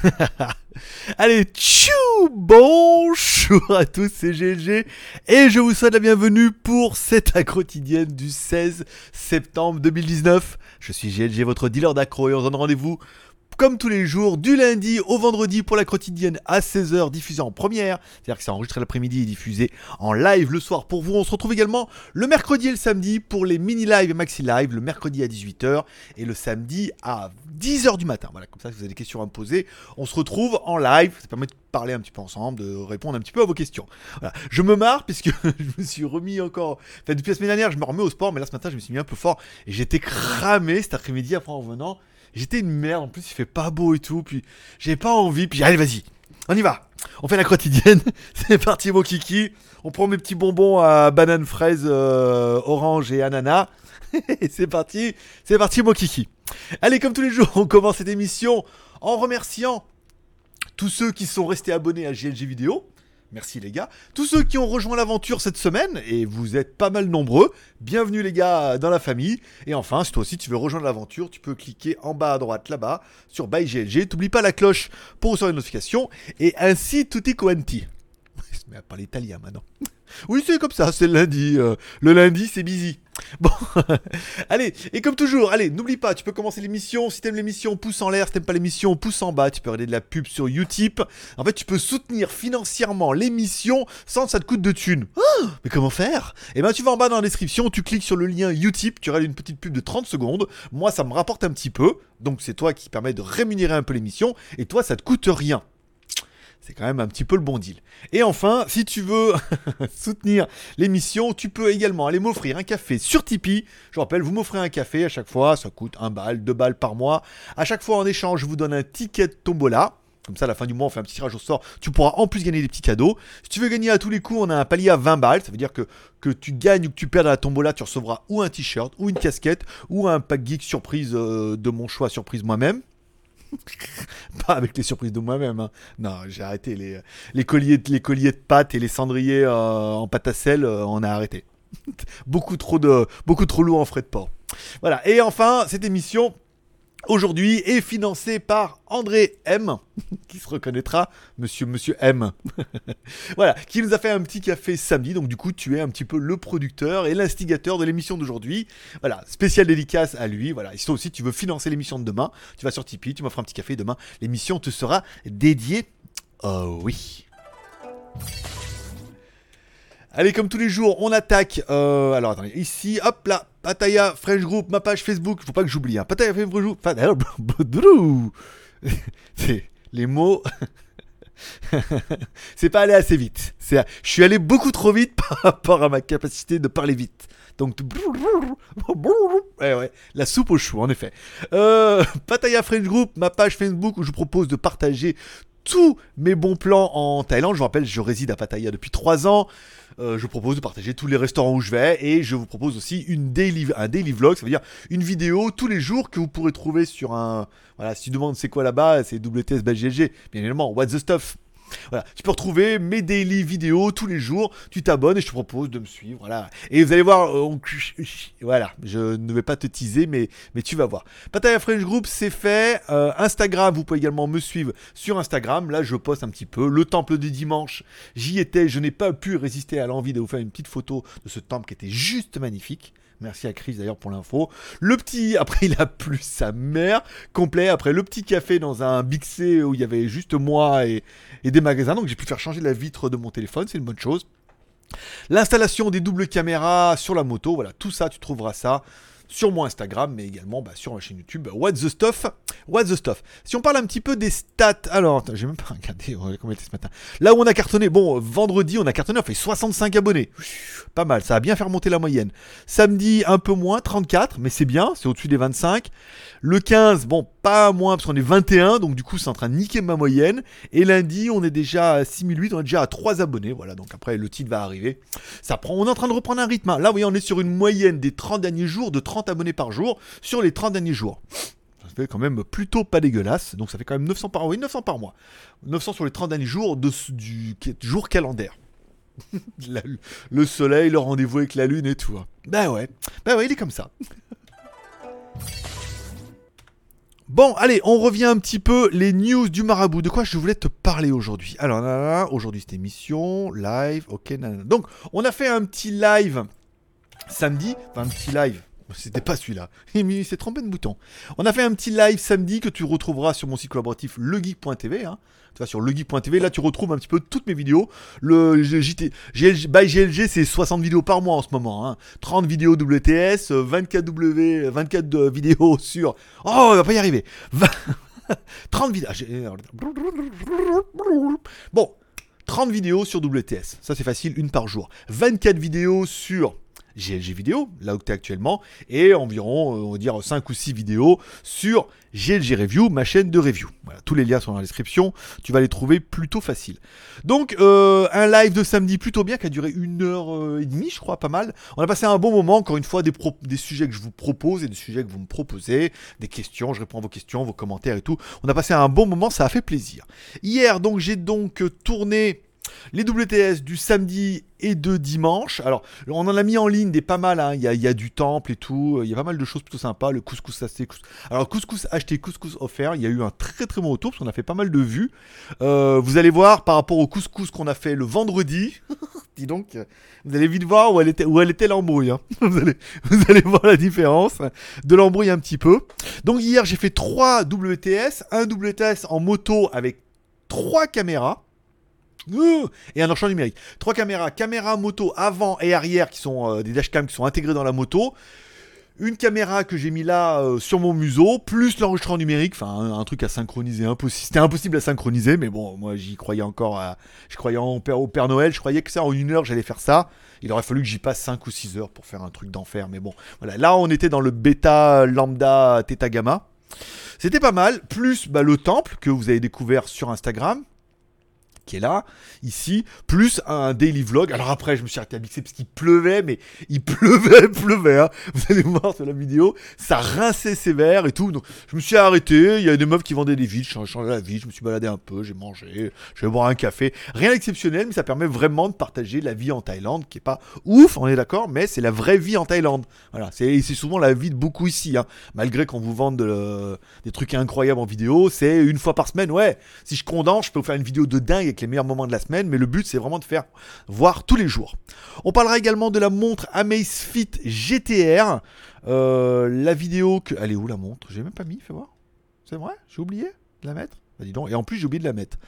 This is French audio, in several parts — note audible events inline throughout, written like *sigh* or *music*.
*laughs* Allez, tchou Bonjour à tous, c'est GLG et je vous souhaite la bienvenue pour cette quotidienne du 16 septembre 2019. Je suis GLG, votre dealer d'accro et on donne rendez-vous comme tous les jours, du lundi au vendredi pour la quotidienne à 16h, diffusée en première. C'est-à-dire que c'est enregistré l'après-midi et diffusé en live le soir pour vous. On se retrouve également le mercredi et le samedi pour les mini-live et maxi-live, le mercredi à 18h et le samedi à 10h du matin. Voilà, comme ça, si vous avez des questions à me poser, on se retrouve en live. Ça permet de parler un petit peu ensemble, de répondre un petit peu à vos questions. Voilà. Je me marre puisque *laughs* je me suis remis encore. Enfin, depuis la semaine dernière, je me remets au sport, mais là ce matin, je me suis mis un peu fort et j'étais cramé cet après-midi après en revenant. J'étais une merde, en plus il fait pas beau et tout, puis j'ai pas envie, puis allez vas-y, on y va. On fait la quotidienne, *laughs* c'est parti mon kiki. On prend mes petits bonbons à banane, fraise, euh, orange et ananas. *laughs* et c'est parti, c'est parti mon kiki. Allez, comme tous les jours, on commence cette émission en remerciant tous ceux qui sont restés abonnés à GLG Vidéo. Merci les gars. Tous ceux qui ont rejoint l'aventure cette semaine, et vous êtes pas mal nombreux, bienvenue les gars dans la famille. Et enfin, si toi aussi tu veux rejoindre l'aventure, tu peux cliquer en bas à droite là-bas sur Buy GLG. T'oublies pas la cloche pour recevoir les notifications. Et ainsi tutti quanti. Met à parler italien maintenant. *laughs* Oui, c'est comme ça, c'est le lundi. euh, le lundi, c'est busy. *laughs* Bon, *laughs* allez, et comme toujours, allez, n'oublie pas, tu peux commencer l'émission. Si t'aimes l'émission, pouce en l'air. Si t'aimes pas l'émission, pouce en bas. Tu peux regarder de la pub sur Utip. En fait, tu peux soutenir financièrement l'émission sans que ça te coûte de thunes. Ah, mais comment faire? Eh ben, tu vas en bas dans la description, tu cliques sur le lien Utip, tu regardes une petite pub de 30 secondes. Moi, ça me rapporte un petit peu. Donc, c'est toi qui permet de rémunérer un peu l'émission. Et toi, ça te coûte rien. C'est quand même un petit peu le bon deal. Et enfin, si tu veux *laughs* soutenir l'émission, tu peux également aller m'offrir un café sur Tipeee. Je rappelle, vous m'offrez un café à chaque fois, ça coûte 1 balle, 2 balles par mois. À chaque fois en échange, je vous donne un ticket de tombola. Comme ça, à la fin du mois, on fait un petit tirage au sort. Tu pourras en plus gagner des petits cadeaux. Si tu veux gagner à tous les coups, on a un palier à 20 balles. Ça veut dire que, que tu gagnes ou que tu perds à la tombola, tu recevras ou un t-shirt, ou une casquette, ou un pack geek surprise euh, de mon choix, surprise moi-même. *laughs* Pas avec les surprises de moi-même. hein. Non, j'ai arrêté les, les, colliers, les colliers de pâtes et les cendriers euh, en pâte à sel, euh, on a arrêté. *laughs* beaucoup trop de, beaucoup trop lourd en frais de port. Voilà. Et enfin, cette émission aujourd'hui est financée par André M, *laughs* qui se reconnaîtra, Monsieur Monsieur M. *laughs* voilà, qui nous a fait un petit café samedi. Donc du coup, tu es un petit peu le producteur et l'instigateur de l'émission d'aujourd'hui. Voilà, spécial dédicace à lui. Voilà, et si toi aussi tu veux financer l'émission de demain, tu vas sur Tipeee, tu m'offres un petit café. Demain, l'émission te sera dédiée. Oh oui. Allez, comme tous les jours, on attaque. euh, alors, attendez, ici, hop là, Pataya French Group, ma page Facebook. Faut pas que j'oublie. Hein. Pataya French Group. *laughs* Les mots. *laughs* C'est pas allé assez vite. Je suis allé beaucoup trop vite *laughs* par rapport à ma capacité de parler vite. Donc, la soupe aux choux, en effet. Euh, Pataya French Group, ma page Facebook où je vous propose de partager tous mes bons plans en Thaïlande. Je vous rappelle, je réside à Pattaya depuis 3 ans. Euh, je vous propose de partager tous les restaurants où je vais et je vous propose aussi une daily, un daily vlog, ça veut dire une vidéo tous les jours que vous pourrez trouver sur un. Voilà, si tu demandes c'est quoi là-bas, c'est WTS BGG, bien évidemment, What's the Stuff. Voilà, tu peux retrouver mes daily vidéos tous les jours. Tu t'abonnes et je te propose de me suivre. Voilà. Et vous allez voir, euh, voilà, je ne vais pas te teaser, mais, tu vas voir. Pattaya French Group, c'est fait. Euh, Instagram, vous pouvez également me suivre sur Instagram. Là, je poste un petit peu. Le temple du dimanche, j'y étais. Je n'ai pas pu résister à l'envie de vous faire une petite photo de ce temple qui était juste magnifique. Merci à Chris d'ailleurs pour l'info. Le petit, *laughs* après il a plu sa mère, complet. Après le petit café dans un Big C où il y avait juste moi et, et des magasins. Donc j'ai pu faire changer la vitre de mon téléphone, c'est une bonne chose. L'installation des doubles caméras sur la moto, voilà, tout ça, tu trouveras ça sur mon Instagram, mais également bah, sur ma chaîne YouTube. What's the stuff What's the stuff Si on parle un petit peu des stats, alors, j'ai même pas regardé combien était ce matin. Là où on a cartonné, bon, vendredi, on a cartonné, on fait 65 abonnés. Pas mal, ça a bien fait remonter la moyenne. Samedi, un peu moins, 34, mais c'est bien, c'est au-dessus des 25. Le 15, bon, pas moins, parce qu'on est 21, donc du coup, c'est en train de niquer ma moyenne. Et lundi, on est déjà à 6008, on est déjà à 3 abonnés, voilà, donc après, le titre va arriver. Ça prend, on est en train de reprendre un rythme. hein. Là, vous voyez, on est sur une moyenne des 30 derniers jours de 30 abonnés par jour sur les 30 derniers jours. Ça fait quand même plutôt pas dégueulasse. Donc ça fait quand même 900 par, oui, 900 par mois. 900 sur les 30 derniers jours de, du jour calendaire. *laughs* Le soleil, le rendez-vous avec la lune et tout. Bah ouais. Bah ouais, il est comme ça. *laughs* Bon, allez, on revient un petit peu les news du marabout. De quoi je voulais te parler aujourd'hui? Alors, aujourd'hui c'était émission, live, ok. nanana. Donc, on a fait un petit live samedi, enfin un petit live. C'était pas celui-là. *laughs* Il s'est trompé de bouton. On a fait un petit live samedi que tu retrouveras sur mon site collaboratif legeek.tv. Hein. Tu vas sur legeek.tv, là tu retrouves un petit peu toutes mes vidéos. Le JT, GLG, by c'est 60 vidéos par mois en ce moment. Hein. 30 vidéos WTS, euh, 24 W, 24 de- vidéos sur. Oh, on va pas y arriver. *laughs* 20 30 vidéos. ah, Bon, 30 vidéos sur WTS. Ça c'est facile, une par jour. 24 vidéos sur GLG vidéo, là où tu es actuellement, et environ, euh, on va dire, 5 ou 6 vidéos sur GLG Review, ma chaîne de review. Voilà, tous les liens sont dans la description, tu vas les trouver plutôt facile. Donc, euh, un live de samedi plutôt bien, qui a duré une heure euh, et demie, je crois, pas mal. On a passé un bon moment, encore une fois, des, des sujets que je vous propose et des sujets que vous me proposez, des questions, je réponds à vos questions, vos commentaires et tout. On a passé un bon moment, ça a fait plaisir. Hier, donc, j'ai donc tourné les WTS du samedi et de dimanche. Alors, on en a mis en ligne des pas mal. hein. Il, y a, il y a du temple et tout. Il y a pas mal de choses plutôt sympas. Le couscous acheté. cous- Alors, couscous acheté, couscous offert. Il y a eu un très très bon retour parce qu'on a fait pas mal de vues. Euh, vous allez voir par rapport au couscous qu'on a fait le vendredi. *laughs* Dis donc, vous allez vite voir où elle était, où elle était l'embrouille. hein. *laughs* Vous, allez, vous allez voir la différence de l'embrouille un petit peu. Donc, hier, j'ai fait 3 WTS. Un WTS en moto avec 3 caméras. Ouh et un enchaînement numérique. Trois caméras, caméra moto avant et arrière qui sont euh, des dashcams qui sont intégrés dans la moto. Une caméra que j'ai mis là euh, sur mon museau, plus l'enregistrement numérique, enfin un, truc à synchroniser. C'était impossible à synchroniser, mais bon, moi j'y croyais encore, je croyais au Père Noël, je croyais que ça en une heure j'allais faire ça. Il aurait fallu que j'y passe 5 ou 6 heures pour faire un truc d'enfer, mais bon, voilà. Là on était dans le bêta lambda theta gamma. C'était pas mal, plus bah, le temple que vous avez découvert sur Instagram qui est là, ici, plus un daily vlog. Alors après, je me suis arrêté à mixer parce qu'il pleuvait, mais il *laughs* pleuvait, pleuvait. hein. Vous allez voir sur la vidéo, ça rinçait sévère et tout. Donc je me suis arrêté. Il y a des meufs qui vendaient des vides. Je changeais la vie. Je me suis baladé un peu. J'ai mangé. Je vais boire un café. Rien d'exceptionnel, mais ça permet vraiment de partager la vie en Thaïlande, qui est pas ouf, on est d'accord, mais c'est la vraie vie en Thaïlande. Voilà, c'est souvent la vie de beaucoup ici. hein. Malgré qu'on vous vende de- des trucs incroyables en vidéo, c'est une fois par semaine. Ouais, si je condense, je peux vous faire une vidéo de dingue avec les meilleurs moments de la semaine, mais le but c'est vraiment de faire voir tous les jours. On parlera également de la montre Amazfit GTR. Euh, la vidéo que. Elle est où la montre? J'ai même pas mis, fais voir. C'est vrai? J'ai oublié de la mettre? Bah. Et en plus, j'ai oublié de la mettre.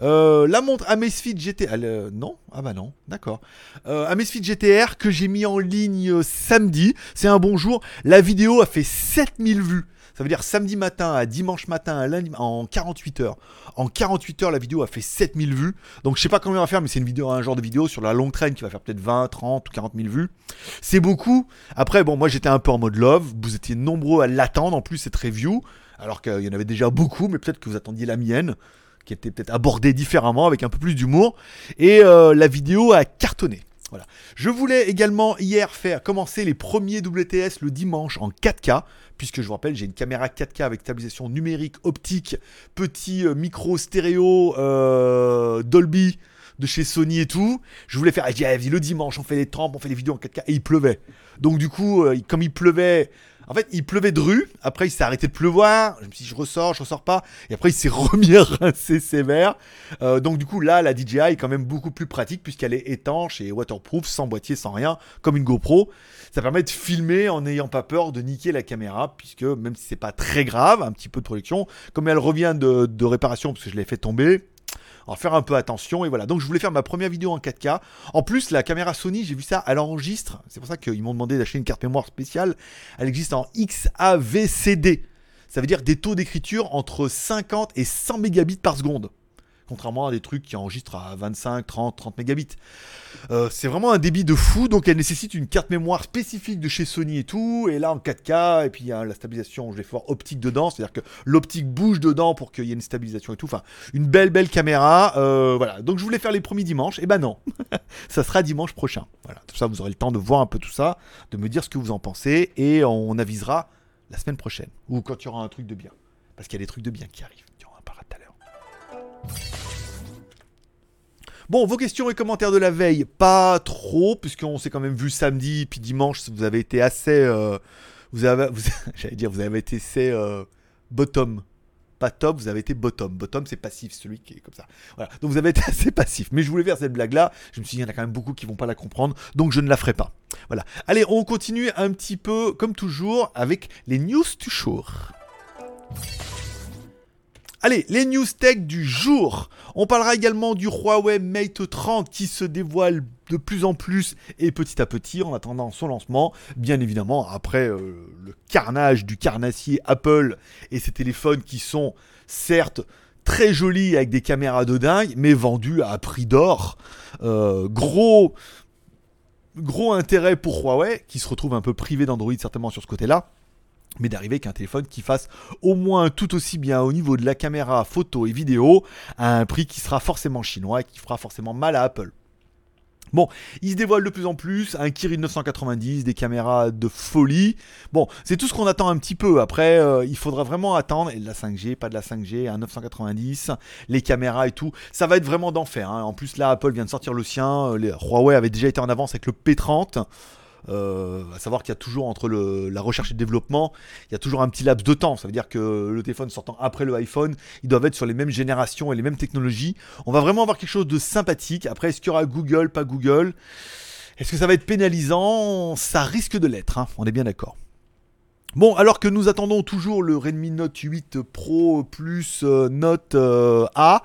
Euh, la montre Amazfit GTR. euh, non? Ah bah non, d'accord. Euh, GTR que j'ai mis en ligne euh, samedi. C'est un bon jour. La vidéo a fait 7000 vues. Ça veut dire samedi matin à dimanche matin à lundi en 48 heures. En 48 heures, la vidéo a fait 7000 vues. Donc je sais pas combien on va faire, mais c'est une vidéo, un genre de vidéo sur la longue traîne qui va faire peut-être 20, 30 ou 40 000 vues. C'est beaucoup. Après, bon, moi j'étais un peu en mode love. Vous étiez nombreux à l'attendre en plus cette review. Alors qu'il y en avait déjà beaucoup, mais peut-être que vous attendiez la mienne, qui était peut-être abordée différemment, avec un peu plus d'humour. Et euh, la vidéo a cartonné. Voilà. Je voulais également hier faire commencer les premiers WTS le dimanche en 4K, puisque je vous rappelle, j'ai une caméra 4K avec stabilisation numérique, optique, petit euh, micro stéréo euh, Dolby de chez Sony et tout. Je voulais faire, dit, allez, le dimanche, on fait les trempes, on fait les vidéos en 4K, et il pleuvait. Donc du coup, euh, comme il pleuvait, en fait, il pleuvait de rue. Après, il s'est arrêté de pleuvoir. Je me suis dit, je ressors, je ressors pas. Et après, il s'est *laughs* remis à rincer sévère. Euh, donc, du coup, là, la DJI est quand même beaucoup plus pratique puisqu'elle est étanche et waterproof, sans boîtier, sans rien, comme une GoPro. Ça permet de filmer en n'ayant pas peur de niquer la caméra, puisque même si c'est pas très grave, un petit peu de production, comme elle revient de, de réparation parce que je l'ai fait tomber. En faire un peu attention et voilà. Donc je voulais faire ma première vidéo en 4K. En plus, la caméra Sony, j'ai vu ça, elle enregistre. C'est pour ça qu'ils m'ont demandé d'acheter une carte mémoire spéciale. Elle existe en XAVCD. Ça veut dire des taux d'écriture entre 50 et 100 mégabits par seconde. Contrairement à des trucs qui enregistrent à 25, 30, 30 mégabits. Euh, c'est vraiment un débit de fou, donc elle nécessite une carte mémoire spécifique de chez Sony et tout. Et là en 4K, et puis il y a la stabilisation, je vais faire optique dedans, c'est-à-dire que l'optique bouge dedans pour qu'il y ait une stabilisation et tout. Enfin, une belle belle caméra. euh, voilà. Donc je voulais faire les premiers dimanches, et ben non, *laughs* ça sera dimanche prochain. Voilà. Tout ça, vous aurez le temps de voir un peu tout ça, de me dire ce que vous en pensez, et on avisera la semaine prochaine ou quand il y aura un truc de bien, parce qu'il y a des trucs de bien qui arrivent. Y en pas tout à l'heure. Bon, vos questions et commentaires de la veille, pas trop, puisqu'on s'est quand même vu samedi, puis dimanche, vous avez été assez. euh, vous avez, *laughs* j'allais dire, vous avez été assez euh, bottom. Pas top, vous avez été bottom. Bottom, c'est passif, celui qui est comme ça. Voilà. Donc vous avez été *laughs* assez passif. Mais je voulais faire cette blague-là. Je me suis dit, il y en a quand même beaucoup qui vont pas la comprendre. Donc je ne la ferai pas. Voilà. Allez, on continue un petit peu, comme toujours, avec les news du jour. Allez, les news tech du jour. On parlera également du Huawei Mate 30 qui se dévoile de plus en plus et petit à petit en attendant son lancement. Bien évidemment, après euh, le carnage du carnassier Apple et ses téléphones qui sont certes très jolis avec des caméras de dingue, mais vendus à prix d'or. Euh, gros, gros intérêt pour Huawei qui se retrouve un peu privé d'Android certainement sur ce côté-là mais d'arriver avec un téléphone qui fasse au moins tout aussi bien au niveau de la caméra photo et vidéo à un prix qui sera forcément chinois et qui fera forcément mal à Apple. Bon, il se dévoile de plus en plus, un Kirin 990, des caméras de folie. Bon, c'est tout ce qu'on attend un petit peu. Après, euh, il faudra vraiment attendre. Et de la 5G, pas de la 5G, un 990, les caméras et tout. Ça va être vraiment d'enfer. Hein. En plus, là, Apple vient de sortir le sien. Les Huawei avait déjà été en avance avec le P30. Euh, à savoir qu'il y a toujours entre la recherche et le développement, il y a toujours un petit laps de temps. Ça veut dire que le téléphone sortant après le iPhone, ils doivent être sur les mêmes générations et les mêmes technologies. On va vraiment avoir quelque chose de sympathique. Après, est-ce qu'il y aura Google, pas Google? Est-ce que ça va être pénalisant? Ça risque de l'être, hein. on est bien d'accord. Bon, alors que nous attendons toujours le Redmi Note 8 Pro plus euh, Note euh, A,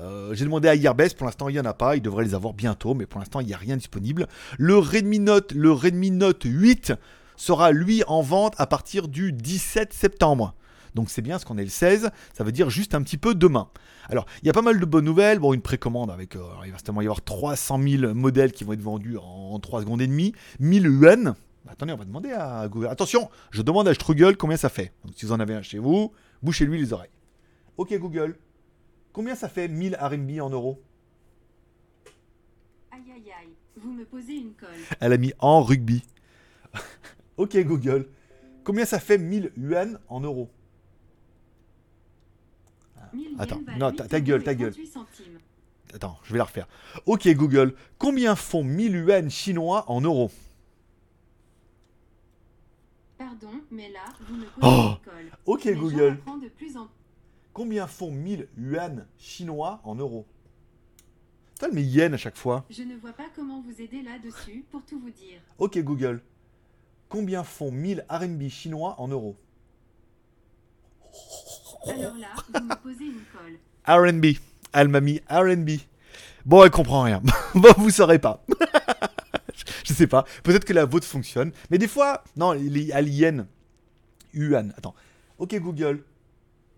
euh, j'ai demandé à Airbus, pour l'instant il n'y en a pas, il devrait les avoir bientôt, mais pour l'instant il n'y a rien disponible. Le Redmi Note, le Redmi Note 8 sera lui en vente à partir du 17 septembre. Donc c'est bien, ce qu'on est le 16, ça veut dire juste un petit peu demain. Alors, il y a pas mal de bonnes nouvelles. Bon, une précommande avec, euh, il va certainement y avoir 300 000 modèles qui vont être vendus en 3 secondes et demie. 1000 yuan. Attendez, on va demander à Google. Attention, je demande à Struggle combien ça fait. Donc si vous en avez un chez vous, bouchez-lui les oreilles. Ok Google, Combien ça fait 1000 RMB en euros? Aïe aïe aïe, vous me posez une colle. Elle a mis en rugby. *laughs* ok Google, combien ça fait 1000 yuan en euros? Attends, non, ta, gueule, ta gueule. Attends, je vais la refaire. Ok Google, combien font 1000 yuan chinois en euros? Pardon, mais là, vous me posez oh une colle. Ok Google. De plus en... Combien font 1000 yuan chinois en euros? T'as mes yens à chaque fois. Je ne vois pas comment vous aider là-dessus, pour tout vous dire. Ok Google. Combien font 1000 RMB chinois en euros? Alors là, vous me posez une colle. RMB. Elle m'a mis RMB. Bon, elle comprend rien. *laughs* bon, vous saurez pas. *laughs* je sais pas. Peut-être que la vôtre fonctionne. Mais des fois, non, les aliens. Yuan. Attends. Ok Google.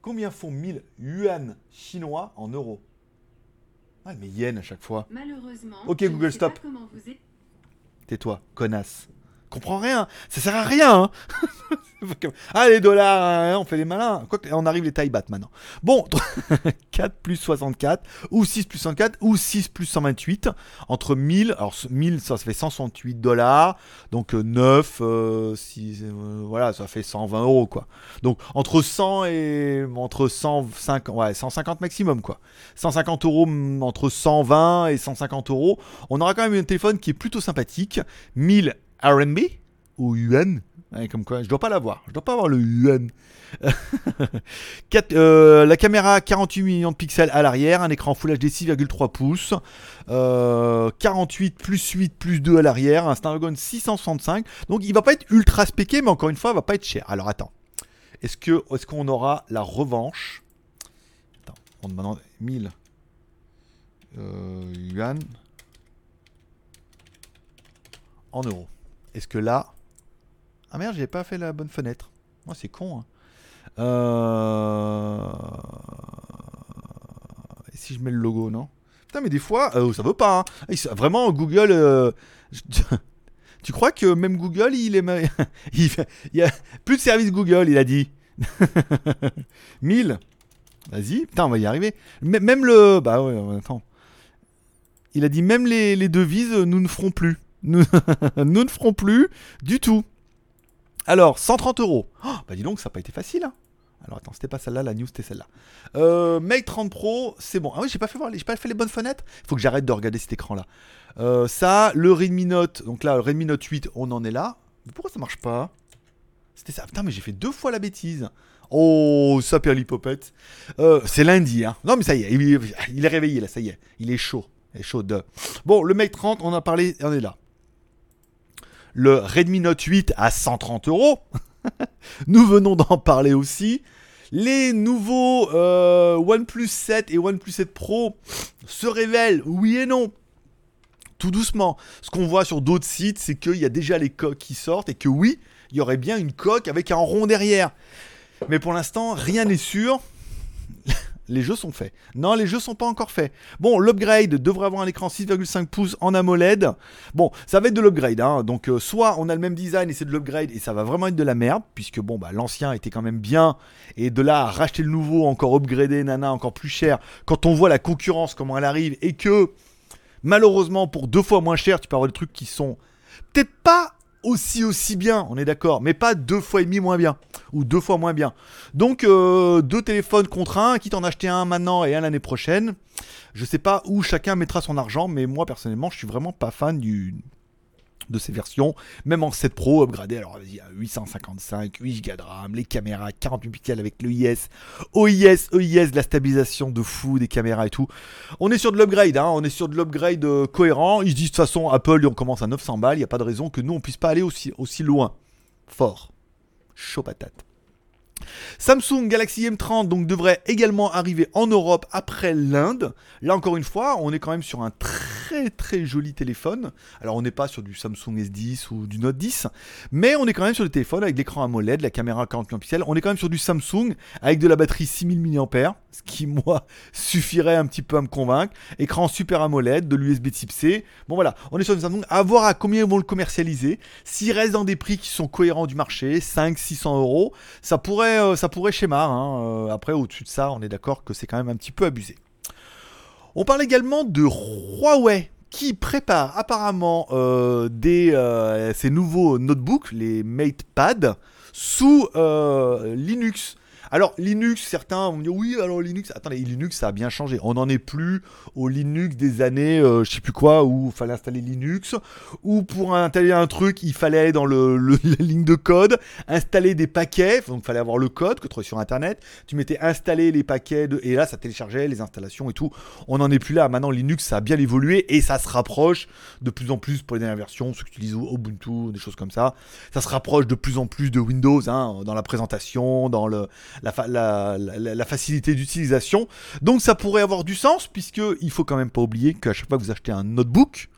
Combien font 1000 yuan chinois en euros Ah, mais yen à chaque fois. Malheureusement. Ok, Google, stop. Tais-toi, connasse. Comprends rien. Ça sert à rien. Hein. *laughs* ah, les dollars, hein, on fait les malins. Quoi on arrive les tailles battent maintenant. Bon, 4 *laughs* plus 64, ou 6 plus 104, ou 6 plus 128. Entre 1000, alors 1000, ça, fait 168 dollars. Donc 9, euh, 6, euh, euh, voilà, ça fait 120 euros, quoi. Donc entre 100 et. Entre 150, ouais, 150 maximum, quoi. 150 euros entre 120 et 150 euros. On aura quand même un téléphone qui est plutôt sympathique. 1000 RMB ou yuan comme quoi, je dois pas l'avoir. Je dois pas avoir le yuan. *laughs* Euh, la caméra 48 millions de pixels à l'arrière, un écran Full HD 6,3 pouces, 48 euh, plus 8 plus 2 à l'arrière, un Snapdragon 665. Donc il va pas être ultra spéqué, mais encore une fois, il va pas être cher. Alors attends, est-ce que est-ce qu'on aura la revanche? Attends, on demande 1000 euh, yuan en euros. Est-ce que là... Ah merde, j'ai pas fait la bonne fenêtre. Moi, c'est con. Hein. Euh... Et si je mets le logo, non? Putain, mais des fois, euh, ça veut pas. Hein. Vraiment, Google... Euh, *laughs* tu crois que même Google, il est... *laughs* il, y a plus de service Google, il a dit. *laughs* 1000 Vas-y, putain, on va y arriver. même le... Bah ouais, attends. Il a dit même les devises, nous ne ferons plus. *laughs* Nous, ne ferons plus du tout. Alors, 130 euros. Oh, bah dis donc, ça n'a pas été facile. Hein. Alors attends, c'était pas celle-là, la news c'était celle-là. Euh, Mate 30 Pro, c'est bon. Ah oui, j'ai pas fait les bonnes fenêtres. Faut que j'arrête de regarder cet écran-là. Euh, ça, le Redmi Note, donc là, le Redmi Note 8, on en est là. Pourquoi ça marche pas? C'était ça. Putain, mais j'ai fait deux fois la bêtise. Oh, ça perlipopette. Euh, c'est lundi, hein. Non, mais ça y est, il, est réveillé, là, ça y est. Il est chaud. Il est chaud. Bon, le Mate 30, on a parlé, on est là. Le Redmi Note 8 à 130 euros. *laughs* Nous venons d'en parler aussi. Les nouveaux euh, OnePlus 7 et OnePlus 7 Pro se révèlent, oui et non. Tout doucement. Ce qu'on voit sur d'autres sites, c'est qu'il y a déjà les coques qui sortent et que oui, il y aurait bien une coque avec un rond derrière. Mais pour l'instant, rien n'est sûr. Les jeux sont faits. Non, les jeux sont pas encore faits. Bon, l'upgrade devrait avoir un écran 6,5 pouces en AMOLED. Bon, ça va être de l'upgrade. Hein. Donc, euh, soit on a le même design et c'est de l'upgrade et ça va vraiment être de la merde, puisque bon, bah, l'ancien était quand même bien. Et de là racheter le nouveau, encore upgradé, nana, encore plus cher, quand on voit la concurrence, comment elle arrive, et que malheureusement, pour deux fois moins cher, tu peux avoir des trucs qui sont peut-être pas aussi aussi bien, on est d'accord, mais pas deux fois et demi moins bien ou deux fois moins bien. Donc euh, deux téléphones contre un, quitte en acheter un maintenant et un l'année prochaine. Je sais pas où chacun mettra son argent, mais moi personnellement, je suis vraiment pas fan du de ces versions, même en 7 Pro upgradé. Alors vas-y, 855, 8 Go de RAM, les caméras 48 pixels avec l'EIS, OIS, EIS, de la stabilisation de fou des caméras et tout. On est sur de l'upgrade, hein, on est sur de l'upgrade euh, cohérent. Ils se disent de toute façon, Apple, on commence à 900 balles, il n'y a pas de raison que nous on puisse pas aller aussi, aussi loin. Fort. Chaud patate. Samsung Galaxy M30 donc devrait également arriver en Europe après l'Inde. Là encore une fois, on est quand même sur un très très joli téléphone. Alors on n'est pas sur du Samsung S10 ou du Note 10, mais on est quand même sur le téléphone avec l'écran AMOLED, la caméra 40 pixels. On est quand même sur du Samsung avec de la batterie 6000 mAh, ce qui *laughs* moi suffirait un petit peu à me convaincre. Écran super AMOLED, de l'USB Type C. Bon voilà, on est sur du Samsung. À voir à combien ils vont le commercialiser. S'il reste dans des prix qui sont cohérents du marché, 500-600 euros, ça pourrait, euh, ça pourrait schémar. Hein. Euh, après, au-dessus de ça, on est d'accord que c'est quand même un petit peu abusé. On parle également de Huawei qui prépare apparemment euh, des, ces nouveaux notebooks, les MatePad, sous Linux. Alors Linux, certains vont dire oui, alors Linux, attendez, Linux ça a bien changé. On n'en est plus au Linux des années, euh, je sais plus quoi, où il fallait installer Linux, ou pour installer un truc, il fallait aller dans *laughs* la ligne de code, installer des paquets, donc il fallait avoir le code que tu sur internet. Tu mettais installer les paquets de, et là ça téléchargeait les installations et tout. On n'en est plus là. Maintenant Linux ça a bien évolué et ça se rapproche de plus en plus pour les dernières versions, ceux qui utilisent Ubuntu, des choses comme ça. Ça se rapproche de plus en plus de Windows hein, dans la présentation, dans le la, facilité d'utilisation. Donc ça pourrait avoir du sens, puisque il faut quand même pas oublier qu'à chaque fois que vous achetez un notebook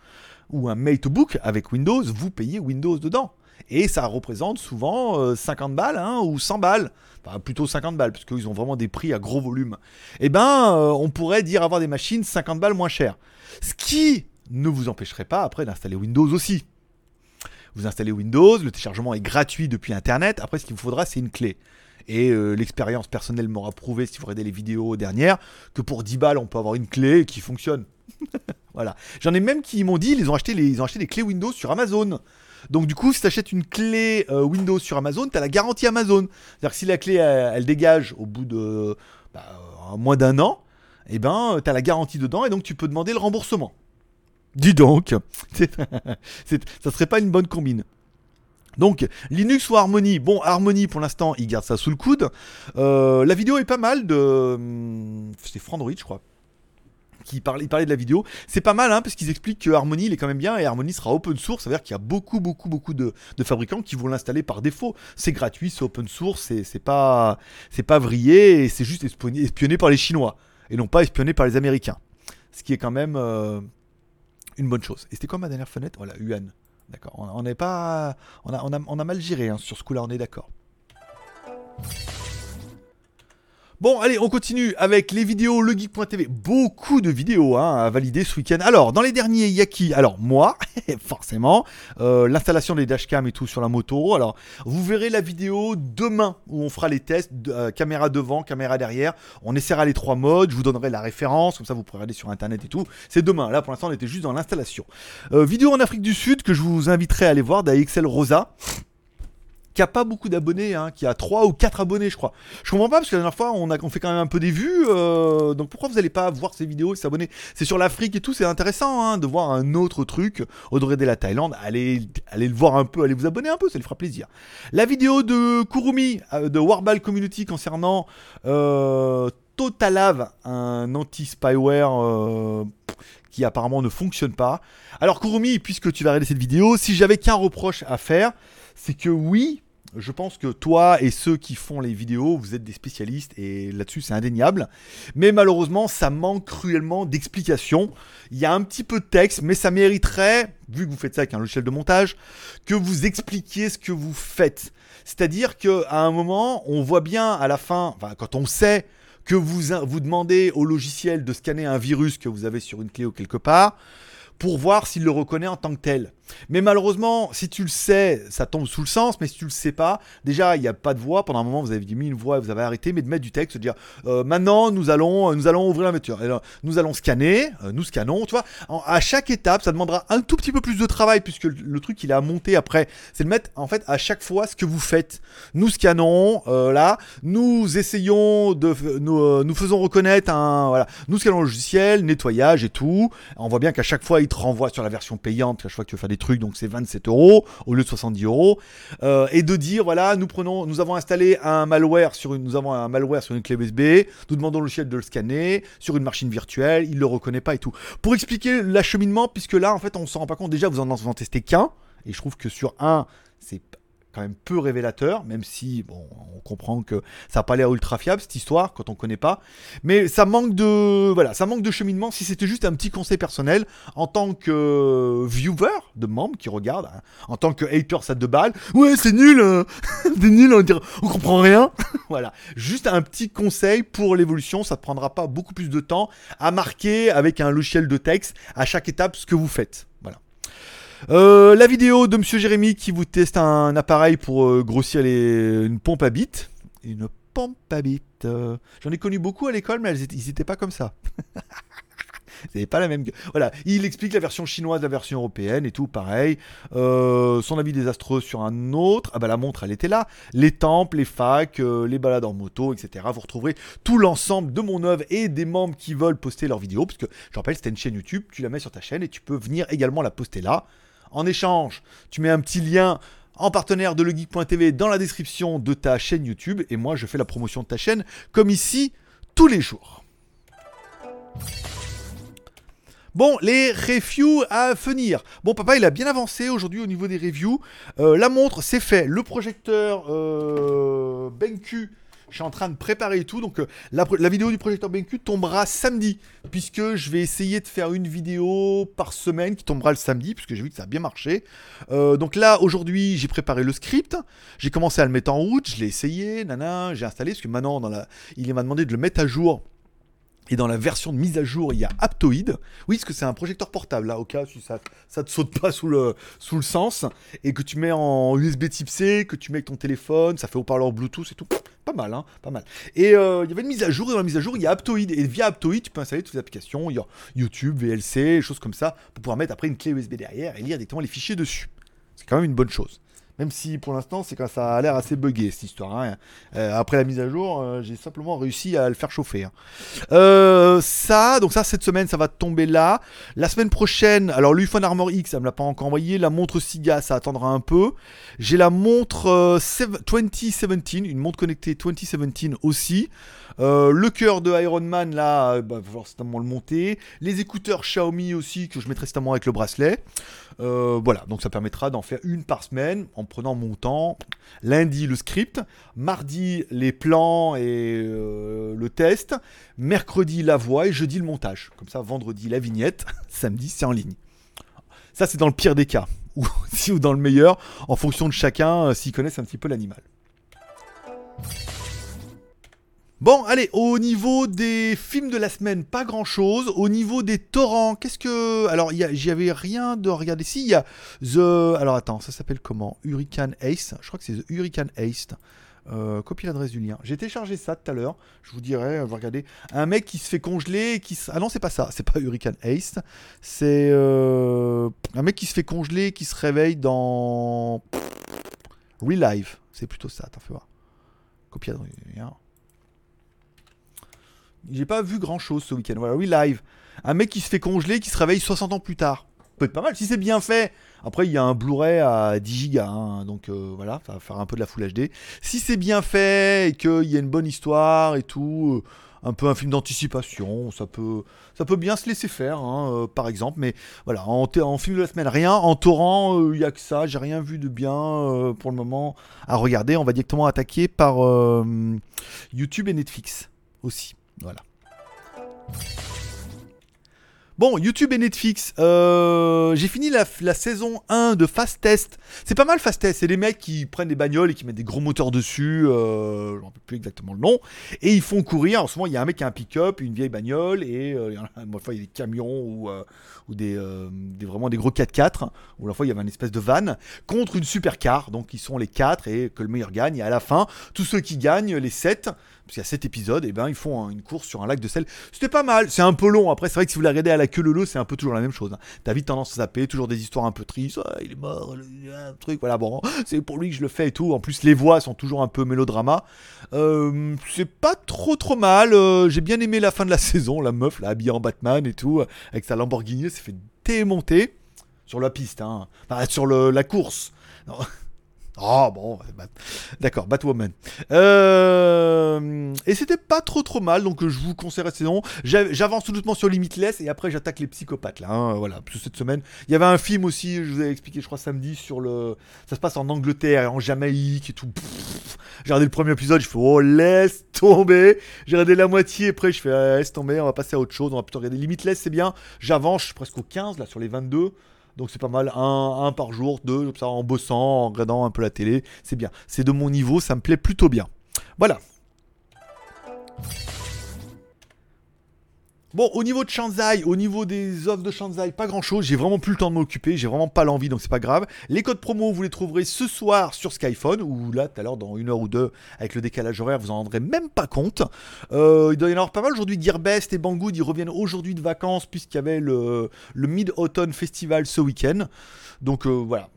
ou un MateBook avec Windows, vous payez Windows dedans. Et ça représente souvent 50 euh, balles hein, ou 100 balles. Enfin, plutôt 50 balles, parce qu'ils ont vraiment des prix à gros volume. Eh ben, euh, on pourrait dire avoir des machines 50 balles moins chères. Ce qui ne vous empêcherait pas après d'installer Windows aussi. Vous installez Windows, le téléchargement est gratuit depuis Internet. Après, ce qu'il vous faudra, c'est une clé. Et euh, l'expérience personnelle m'aura prouvé, si vous regardez les vidéos dernières, que pour 10 balles, on peut avoir une clé qui fonctionne. *laughs* voilà. J'en ai même qui m'ont dit, ils ont, acheté les, ils ont acheté des clés Windows sur Amazon. Donc du coup, si tu achètes une clé euh, Windows sur Amazon, tu as la garantie Amazon. C'est-à-dire que si la clé, elle, dégage au bout de bah, moins d'un an, eh ben, tu la garantie dedans et donc tu peux demander le remboursement. Dis donc, *laughs* ça serait pas une bonne combine. Donc Linux ou Harmony? Bon, Harmony pour l'instant, il garde ça sous le coude. Euh, la vidéo est pas mal de. Hum, c'est Frandroid, je crois. Qui parlait, il parlait de la vidéo. C'est pas mal, hein, parce qu'ils expliquent que Harmony, il est quand même bien et Harmony sera open source. Ça veut dire qu'il y a beaucoup, beaucoup, beaucoup de, fabricants qui vont l'installer par défaut. C'est gratuit, c'est open source, c'est pas, pas vrillé et c'est juste espionné, par les Chinois et non pas espionné par les Américains. Ce qui est quand même euh, une bonne chose. Et c'était quoi ma dernière fenêtre? Voilà, Yuan. D'accord. On n'est pas. On a, on, a, mal géré hein, sur ce coup-là, on est d'accord. Bon, allez, on continue avec les vidéos legeek.tv. Beaucoup de vidéos hein, à valider ce week-end. Alors, dans les derniers, il y a qui? Alors, moi, *laughs* forcément, euh, l'installation des dashcams et tout sur la moto. Alors, vous verrez la vidéo demain où on fera les tests, euh, caméra devant, caméra derrière. On essaiera les trois modes, je vous donnerai la référence, comme ça vous pourrez regarder sur internet et tout. C'est demain. Là, pour l'instant, on était juste dans l'installation. Euh, vidéo en Afrique du Sud que je vous inviterai à aller voir d'AXL Rosa qui a pas beaucoup d'abonnés, hein, qui a 3 ou 4 abonnés, je crois. Je comprends pas parce que la dernière fois, on, a, on fait quand même un peu des vues. euh, donc pourquoi vous allez pas voir ces vidéos et s'abonner C'est sur l'Afrique et tout, c'est intéressant hein, de voir un autre truc. Audrey de la Thaïlande, allez, allez le voir un peu, allez vous abonner un peu, ça lui fera plaisir. La vidéo de Kurumi euh, de Warball Community concernant euh, Totalav, un anti-spyware euh, qui apparemment ne fonctionne pas. Alors Kurumi, puisque tu vas regarder cette vidéo, si j'avais qu'un reproche à faire, c'est que oui, je pense que toi et ceux qui font les vidéos, vous êtes des spécialistes et là-dessus c'est indéniable. Mais malheureusement, ça manque cruellement d'explications. Il y a un petit peu de texte, mais ça mériterait, vu que vous faites ça avec un logiciel de montage, que vous expliquiez ce que vous faites. C'est-à-dire qu'à un moment, on voit bien à la fin, quand on sait que vous demandez au logiciel de scanner un virus que vous avez sur une clé ou quelque part, pour voir s'il le reconnaît en tant que tel. Mais malheureusement, si tu le sais, ça tombe sous le sens, mais si tu le sais pas, déjà, il n'y a pas de voix. Pendant un moment, vous avez mis une voix et vous avez arrêté, mais de mettre du texte, de dire euh, maintenant, nous allons, nous allons ouvrir la voiture. Nous allons scanner, euh, nous scannons, tu vois. À chaque étape, ça demandera un tout petit peu plus de travail, puisque le, le truc, il est à monter après. C'est de mettre, en fait, à chaque fois ce que vous faites. Nous scannons, euh, là, nous essayons de. Nous, euh, nous faisons reconnaître un. Voilà. Nous scannons le logiciel, nettoyage et tout. On voit bien qu'à chaque fois, il te renvoie sur la version payante, à chaque fois que tu veux faire des trucs, donc c'est 27 euros au lieu de 70 euros. Euh, et de dire, voilà, nous prenons, nous avons installé un malware sur une, nous avons un malware sur une clé USB, nous demandons au logiciel de le scanner sur une machine virtuelle, il le reconnaît pas et tout. Pour expliquer l'acheminement, puisque là, en fait, on s'en rend pas compte, déjà, vous en en testez qu'un, et je trouve que sur un, c'est quand même peu révélateur, même si on comprend que ça n'a pas l'air ultra fiable cette histoire quand on connaît pas. Mais ça manque de voilà, ça manque de cheminement. Si c'était juste un petit conseil personnel en tant que viewer de membre qui regarde, hein, en tant que hater ça de balles, ouais c'est nul, hein. *laughs* c'est nul, on dirait, on comprend rien. *laughs* voilà, juste un petit conseil pour l'évolution. Ça ne prendra pas beaucoup plus de temps à marquer avec un logiciel de texte à chaque étape ce que vous faites. Voilà. Euh, la vidéo de Monsieur Jérémy qui vous teste un appareil pour euh, grossir les... une pompe à bite. Une pompe à bite. euh, J'en ai connu beaucoup à l'école, mais elles ils n'étaient pas comme ça. *laughs* C'est pas la même. Voilà, il explique la version chinoise, la version européenne et tout, pareil. Son avis désastreux sur un autre. Ah bah la montre, elle était là. Les temples, les facs, les balades en moto, etc. Vous retrouverez tout l'ensemble de mon œuvre et des membres qui veulent poster leurs vidéos, parce que je rappelle, c'était une chaîne YouTube. Tu la mets sur ta chaîne et tu peux venir également la poster là. En échange, tu mets un petit lien en partenaire de legeek.tv dans la description de ta chaîne YouTube et moi je fais la promotion de ta chaîne comme ici tous les jours. Bon, les reviews à venir. Bon, papa, il a bien avancé aujourd'hui au niveau des reviews. Euh, la montre, c'est fait. Le projecteur euh, BenQ, je suis en train de préparer tout. Donc, euh, la, vidéo du projecteur BenQ tombera samedi, puisque je vais essayer de faire une vidéo par semaine qui tombera le samedi, puisque j'ai vu que ça a bien marché. Euh, donc là, aujourd'hui, j'ai préparé le script. J'ai commencé à le mettre en route. Je l'ai essayé, nana, j'ai installé, parce que maintenant, il m'a demandé de le mettre à jour. Et dans la version de mise à jour, il y a Aptoid. Oui, parce que c'est un projecteur portable, là, au cas où ça, ça te saute pas sous le, sens. Et que tu mets en USB type C, que tu mets avec ton téléphone, ça fait haut-parleur Bluetooth et tout. Pas mal, hein, pas mal. Et euh, il y avait une mise à jour, et dans la mise à jour, il y a Aptoid. Et via Aptoid, tu peux installer toutes les applications. Il y a YouTube, VLC, choses comme ça, pour pouvoir mettre après une clé USB derrière et lire directement les fichiers dessus. C'est quand même une bonne chose. Même si pour l'instant, c'est quand ça a l'air assez buggé cette histoire. hein. Euh, après la mise à jour, euh, j'ai simplement réussi à le faire chauffer. hein. Euh, ça, donc ça, cette semaine, ça va tomber là. La semaine prochaine, alors l'UFON Armor X, ça me l'a pas encore envoyé. La montre Siga, ça attendra un peu. J'ai la montre euh, sev- 2017, une montre connectée 2017 aussi. Le cœur de Iron Man, là, bah, va falloir certainement le monter. Les écouteurs Xiaomi aussi, que je mettrai certainement avec le bracelet. Euh, voilà, donc ça permettra d'en faire une par semaine en prenant mon temps. Lundi, le script. Mardi, les plans et euh, le test. Mercredi, la voix. Et jeudi, le montage. Comme ça, vendredi, la vignette. *laughs* Samedi, c'est en ligne. Ça, c'est dans le pire des cas. *laughs* Ou, si, ou dans le meilleur, en fonction de chacun, euh, s'ils connaissent un petit peu l'animal. Bon, allez, au niveau des films de la semaine, pas grand chose. Au niveau des torrents, qu'est-ce que. Alors, j'y avais rien de regarder. Si, il y a The. Alors, attends, ça s'appelle comment? Hurricane Ace. Je crois que c'est The Hurricane Ace. Euh, copie l'adresse du lien. J'ai téléchargé ça tout à l'heure. Je vous dirai, euh, regardez. Un mec qui se fait congeler. Qui se- Ah non, c'est pas ça. C'est pas *laughs* Hurricane Ace. C'est. euh, Un mec qui se fait congeler, qui se réveille dans. Relive, c'est plutôt ça, t'en fais voir. Copia de rien. J'ai pas vu grand chose ce week-end. Voilà, Relive. Un mec qui se fait congeler, qui se réveille 60 ans plus tard. Peut être pas mal si c'est bien fait. Après, il y a un Blu-ray à 10 gigas, hein, donc euh, voilà, ça va faire un peu de la Full HD. Si c'est bien fait et qu'il y a une bonne histoire et tout, euh, un peu un film d'anticipation, ça peut, ça peut bien se laisser faire, hein, euh, par exemple. Mais voilà, en, en film de la semaine, rien. En torrent, il n'y a que ça. J'ai rien vu de bien pour le moment à regarder. On va directement attaquer par YouTube et Netflix aussi. Voilà. Bon, YouTube et Netflix, euh, j'ai fini la, saison 1 de Fast Test. C'est pas mal Fast Test, c'est des mecs qui prennent des bagnoles et qui mettent des gros moteurs dessus, euh, je ne plus exactement le nom, et ils font courir. En ce moment, il y a un mec qui a un pick-up, une vieille bagnole, et euh, il y a- des camions ou, des- vraiment des gros 4x4, ou la fois, il y avait une espèce de van, contre une supercar. Donc, ils sont les 4 et que le meilleur gagne. Et à la fin, tous ceux qui gagnent, les 7, parce a 7 épisodes, et ben ils font une course sur un lac de sel. C'était pas mal, c'est un peu long. Après, c'est vrai que si vous la regardez à la queue leu c'est un peu toujours la même chose. hein. T'as vite tendance à zapper, toujours des histoires un peu tristes. Ah, il est mort, le- un truc, voilà, bon, c'est pour lui que je le fais et tout. En plus, les voix sont toujours un peu mélodrama. Euh, c'est pas trop trop mal. euh, J'ai bien aimé la fin de la *laughs* saison, la meuf, là, habillée en Batman et tout, avec sa Lamborghini, s'est fait démonter sur la piste, hein. Enfin, sur le- la course. Oh bon, Bat- d'accord, Batwoman. Euh, et c'était pas trop trop mal, donc euh, je vous conseille la saison. J'a- J'avance tout doucement sur Limitless et après j'attaque les psychopathes là. hein, voilà, cette semaine, il y avait un film aussi, je vous avais expliqué, je crois samedi sur le, ça se passe en Angleterre et en Jamaïque et tout. J'ai regardé le premier épisode, je fais oh laisse tomber. J'ai regardé la moitié, après je fais ah, laisse tomber, on va passer à autre chose, on va plutôt regarder Limitless, c'est bien. J'avance, je suis presque au 15 là sur les 22. Donc c'est pas mal, un, par jour, deux, comme ça, en bossant, en regardant un peu la télé, c'est bien. C'est de mon niveau, ça me plaît plutôt bien. Voilà. Bon, au niveau de Shanzai, au niveau des offres de Shanzai, pas grand chose. J'ai vraiment plus le temps de m'occuper, j'ai vraiment pas l'envie, donc c'est pas grave. Les codes promo, vous les trouverez ce soir sur Skyphone, ou là, tout à l'heure, dans une heure ou deux, avec le décalage horaire, vous en rendrez même pas compte. Euh, il doit y en avoir pas mal aujourd'hui. Gearbest et Banggood, ils reviennent aujourd'hui de vacances, puisqu'il y avait le, Mid-Autumn Festival ce week-end. Donc euh, voilà.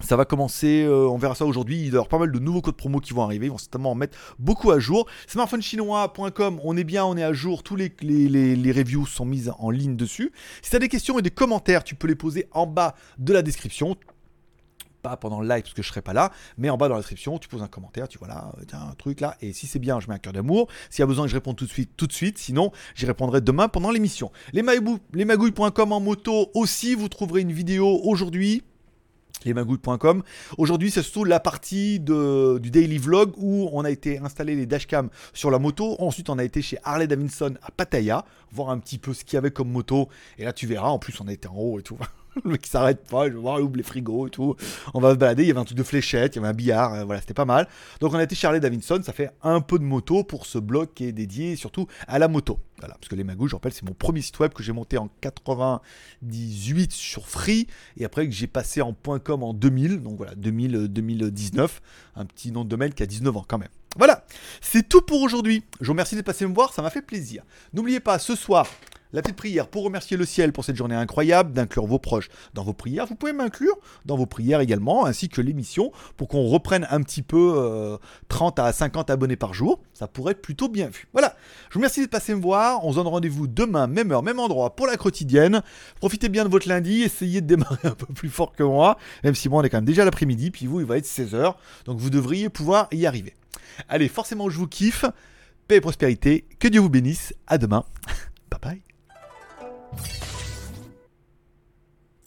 Ça va commencer, euh, on verra ça aujourd'hui. Il doit y avoir pas mal de nouveaux codes promo qui vont arriver. Ils vont certainement en mettre beaucoup à jour. Smartphonechinois.com, on est bien, on est à jour. Tous les, les, les- reviews sont mises en ligne dessus. Si tu as des questions et des commentaires, tu peux les poser en bas de la description. Pas pendant le live parce que je serai pas là, mais en bas dans la description, tu poses un commentaire, tu vois là, euh, tiens, un truc là, et si c'est bien, je mets un cœur d'amour. S'il y a besoin que je réponde tout de suite, tout de suite. Sinon, j'y répondrai demain pendant l'émission. Les magouilles.com en moto aussi, vous trouverez une vidéo aujourd'hui lesmagouilles.com. Aujourd'hui, c'est surtout la partie du daily vlog où on a été installer les dashcams sur la moto. Ensuite, on a été chez Harley Davidson à Pattaya, voir un petit peu ce qu'il y avait comme moto. Et là, tu verras, en plus, on a été en haut et tout. *laughs* *laughs* Le mec qui s'arrête pas, je il ouvre les frigos et tout. On va se balader, il y avait un truc de fléchette, il y avait un billard, euh, voilà, c'était pas mal. Donc on a été chez Harley Davidson, ça fait un peu de moto pour ce blog qui est dédié surtout à la moto. Voilà, parce que les magouilles, je rappelle, c'est mon premier site web que j'ai monté en 98 sur Free et après que j'ai passé en .com en 2000, donc voilà, 2000, euh, 2019, un petit nom de domaine qui a 19 ans quand même. Voilà, c'est tout pour aujourd'hui. Je vous remercie d'être passé me voir, ça m'a fait plaisir. N'oubliez pas, ce soir, la petite prière pour remercier le ciel pour cette journée incroyable, d'inclure vos proches dans vos prières. Vous pouvez m'inclure dans vos prières également, ainsi que l'émission, pour qu'on reprenne un petit peu euh, 30 à 50 abonnés par jour. Ça pourrait être plutôt bien vu. Voilà, je vous remercie d'être passé me voir. On se donne rendez-vous demain, même heure, même endroit, pour la quotidienne. Profitez bien de votre lundi, essayez de démarrer *laughs* un peu plus fort que moi, même si moi on est quand même déjà l'après-midi, puis vous il va être 16h, donc vous devriez pouvoir y arriver. Allez, forcément je vous kiffe, paix et prospérité, que Dieu vous bénisse, à demain, *laughs* you